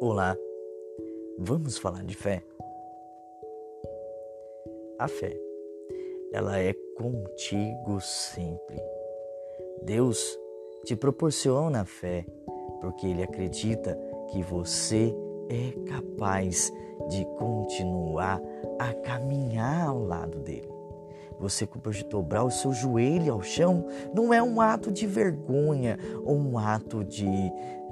Olá, vamos falar de fé? A fé, ela é contigo sempre. Deus te proporciona a fé porque Ele acredita que você é capaz de continuar a caminhar ao lado dele. Você dobrar o seu joelho ao chão não é um ato de vergonha ou um ato de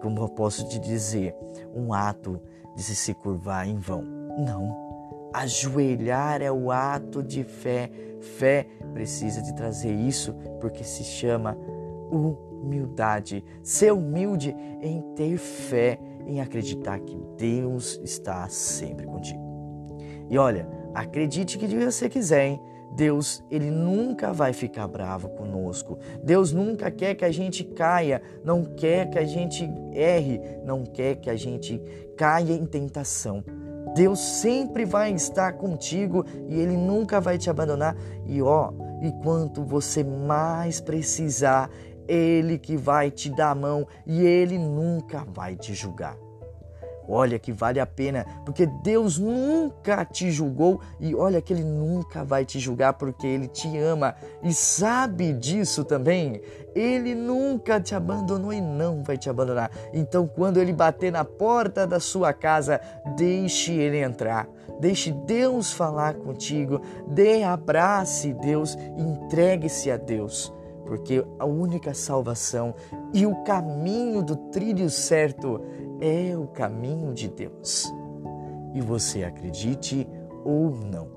como eu posso te dizer, um ato de se curvar em vão. Não. Ajoelhar é o ato de fé. Fé precisa de trazer isso porque se chama humildade. Ser humilde em ter fé, em acreditar que Deus está sempre contigo. E olha, acredite que você quiser, hein? Deus, ele nunca vai ficar bravo conosco. Deus nunca quer que a gente caia, não quer que a gente erre, não quer que a gente caia em tentação. Deus sempre vai estar contigo e ele nunca vai te abandonar. E ó, enquanto você mais precisar, ele que vai te dar a mão e ele nunca vai te julgar. Olha que vale a pena, porque Deus nunca te julgou e olha que Ele nunca vai te julgar porque Ele te ama e sabe disso também. Ele nunca te abandonou e não vai te abandonar. Então, quando Ele bater na porta da sua casa, deixe Ele entrar. Deixe Deus falar contigo. Dê abrace Deus, entregue-se a Deus porque a única salvação e o caminho do trilho certo é o caminho de Deus. E você acredite ou não.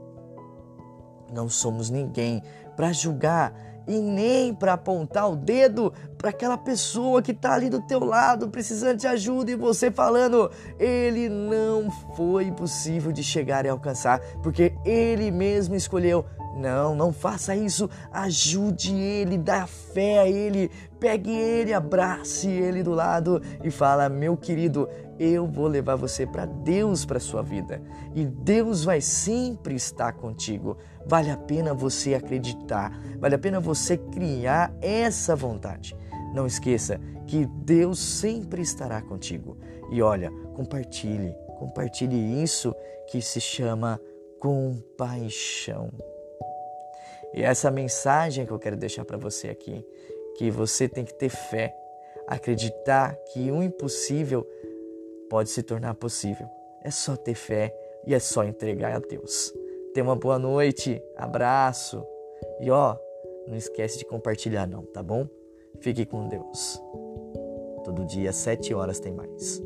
Não somos ninguém para julgar e nem para apontar o dedo para aquela pessoa que está ali do teu lado precisando de ajuda e você falando, ele não foi possível de chegar e alcançar, porque ele mesmo escolheu não, não faça isso. Ajude ele, dá fé a ele, pegue ele, abrace ele do lado e fala: "Meu querido, eu vou levar você para Deus para sua vida e Deus vai sempre estar contigo. Vale a pena você acreditar, vale a pena você criar essa vontade. Não esqueça que Deus sempre estará contigo. E olha, compartilhe, compartilhe isso que se chama compaixão. E essa mensagem que eu quero deixar para você aqui, que você tem que ter fé, acreditar que o impossível pode se tornar possível. É só ter fé e é só entregar a Deus. Tenha uma boa noite, abraço e ó, não esquece de compartilhar não, tá bom? Fique com Deus. Todo dia, 7 horas, tem mais.